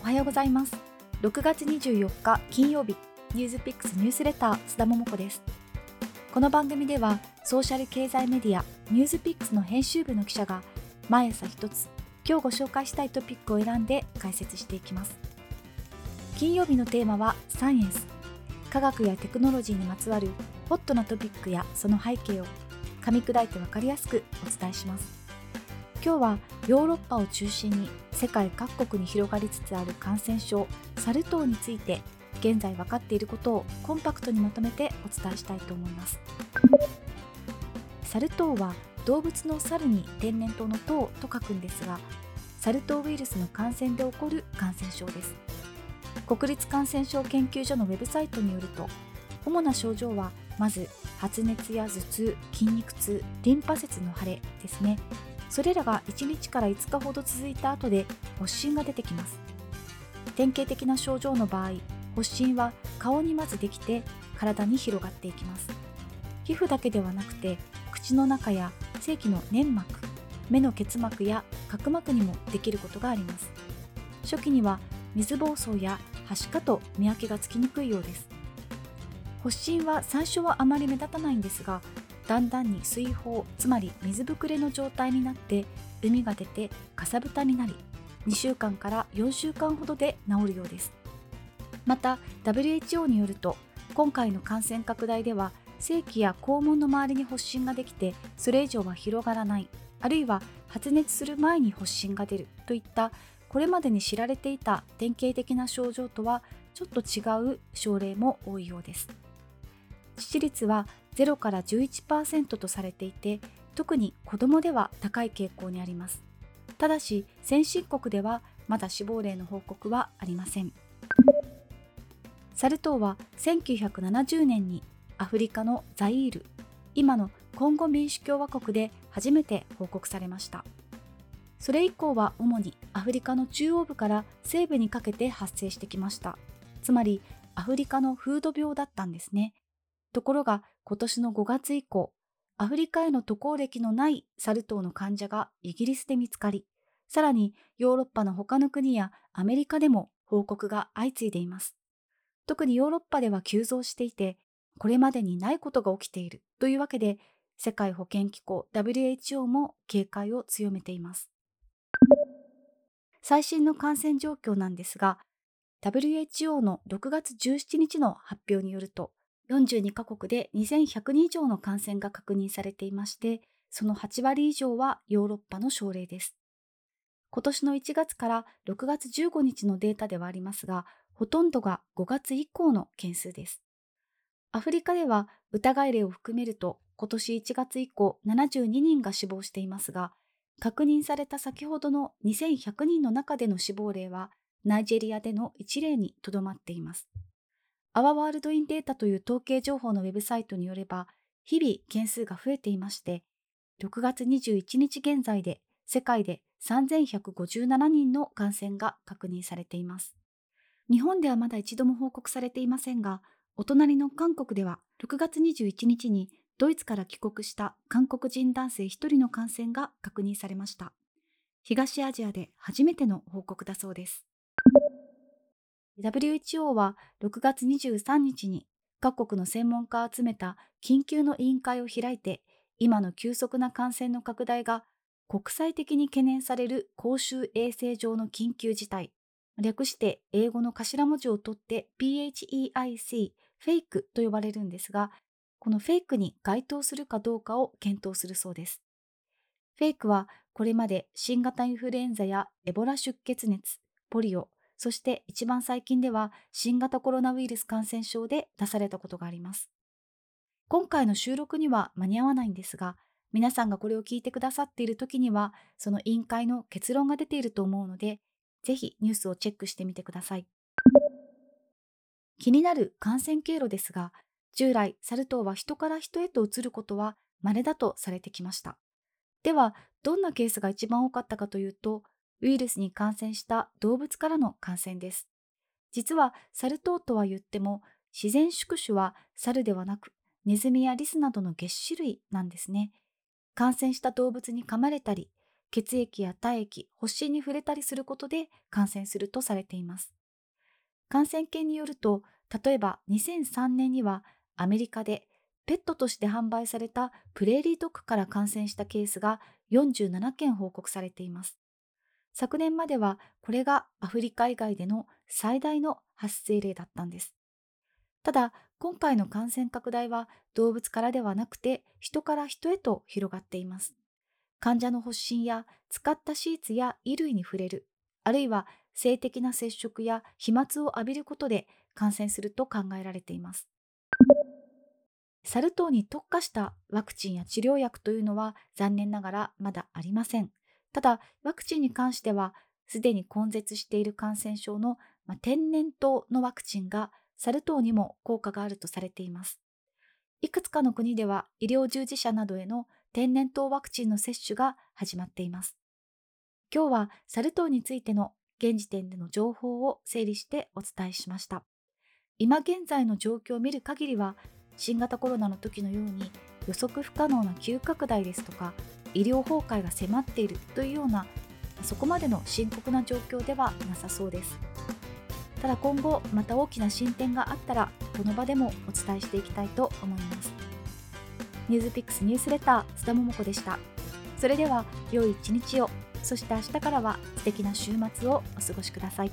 おはようございます。6月24日金曜日ニュースピックスニュースレター須田桃子です。この番組ではソーシャル経済メディアニュースピックスの編集部の記者が毎朝一つ今日ご紹介したいトピックを選んで解説していきます。金曜日のテーマはサイエンス。科学やテクノロジーにまつわるホットなトピックやその背景を噛み砕いて分かりやすくお伝えします。今日はヨーロッパを中心に世界各国に広がりつつある感染症サル痘について現在分かっていることをコンパクトにまとめてお伝えしたいと思います。サル痘は動物の猿に天然痘の痘と書くんですがサル痘ウイルスの感染で起こる感染症です。国立感染症研究所のウェブサイトによると主な症状はまず発熱や頭痛筋肉痛リンパ節の腫れですね。それらが1日から5日ほど続いた後で発疹が出てきます。典型的な症状の場合発疹は顔にまずできて体に広がっていきます。皮膚だけではなくて口の中や正規の粘膜目の結膜や角膜にもできることがあります。初期には水疱瘡やはしかと見分けがつきにくいようです。発疹は最初はあまり目立たないんですがだんだんに水泡つまり水ぶくれの状態になって海が出てかさぶたになり2週間から4週間ほどで治るようです。また WHO によると今回の感染拡大では性器や肛門の周りに発疹ができてそれ以上は広がらないあるいは発熱する前に発疹が出るといったこれまでに知られていた典型的な症状とはちょっと違う症例も多いようです。致死率は0から11%とされていて特に子どもでは高い傾向にあります。ただし先進国ではまだ死亡例の報告はありません。サル痘は1970年にアフリカのザイール今のコンゴ民主共和国で初めて報告されました。それ以降は主にアフリカの中央部から西部にかけて発生してきました。つまりアフリカの風土病だったんですね。ところが今年の5月以降アフリカへの渡航歴のないサル痘の患者がイギリスで見つかりさらにヨーロッパの他の国やアメリカでも報告が相次いでいます。特にヨーロッパでは急増していてこれまでにないことが起きているというわけで世界保健機構 WHO も警戒を強めています。最新の感染状況なんですが WHO の6月17日の発表によると42カ国で2100人以上の感染が確認されていましてその8割以上はヨーロッパの症例です今年の1月から6月15日のデータではありますがほとんどが5月以降の件数ですアフリカでは疑い例を含めると今年1月以降72人が死亡していますが確認された先ほどの2100人の中での死亡例はナイジェリアでの1例にとどまっています。アワワールドインデータという統計情報のウェブサイトによれば日々件数が増えていまして6月21日現在で世界で3157人の感染が確認されています。日本ではまだ一度も報告されていませんがお隣の韓国では6月21日にドイツから帰国した韓国人男性1人の感染が確認されました。東アジアで初めての報告だそうです。WHO は6月23日に各国の専門家を集めた緊急の委員会を開いて、今の急速な感染の拡大が国際的に懸念される公衆衛生上の緊急事態、略して英語の頭文字を取って PHEIC フェイクと呼ばれるんですが、このフェイクに該当するかどうかを検討するそうです。フェイクはこれまで新型インフルエンザやエボラ出血熱、ポリオ、そして一番最近では新型コロナウイルス感染症で出されたことがあります。今回の収録には間に合わないんですが、皆さんがこれを聞いてくださっている時には、その委員会の結論が出ていると思うので、ぜひニュースをチェックしてみてください。気になる感染経路ですが、従来、サル痘は人から人へと移ることは稀だとされてきました。では、どんなケースが一番多かったかというと、ウイルスに感染した動物からの感染です。実は、サル痘とは言っても、自然宿主はサルではなく、ネズミやリスなどの月種類なんですね。感染した動物に噛まれたり、血液や体液、発疹に触れたりすることで感染するとされています。感染研によると、例えば2003年にはアメリカでペットとして販売されたプレーリードッグから感染したケースが47件報告されています。昨年まではこれがアフリカ以外での最大の発生例だったんです。ただ、今回の感染拡大は動物からではなくて人から人へと広がっています。患者の発疹や使ったシーツや衣類に触れる、あるいは性的な接触や飛沫を浴びることで感染すると考えられています。サル痘に特化したワクチンや治療薬というのは残念ながらまだありません。ただ、ワクチンに関しては、すでに根絶している感染症の、ま天然痘のワクチンがサル痘にも効果があるとされています。いくつかの国では医療従事者などへの天然痘ワクチンの接種が始まっています。今日はサル痘についての現時点での情報を整理してお伝えしました。今現在の状況を見る限りは、新型コロナの時のように予測不可能な急拡大ですとか医療崩壊が迫っているというようなそこまでの深刻な状況ではなさそうです。ただ今後また大きな進展があったらこの場でもお伝えしていきたいと思います。ニュースピックスニュースレター須田桃子でした。それでは良い一日を。そして明日からは素敵な週末をお過ごしください。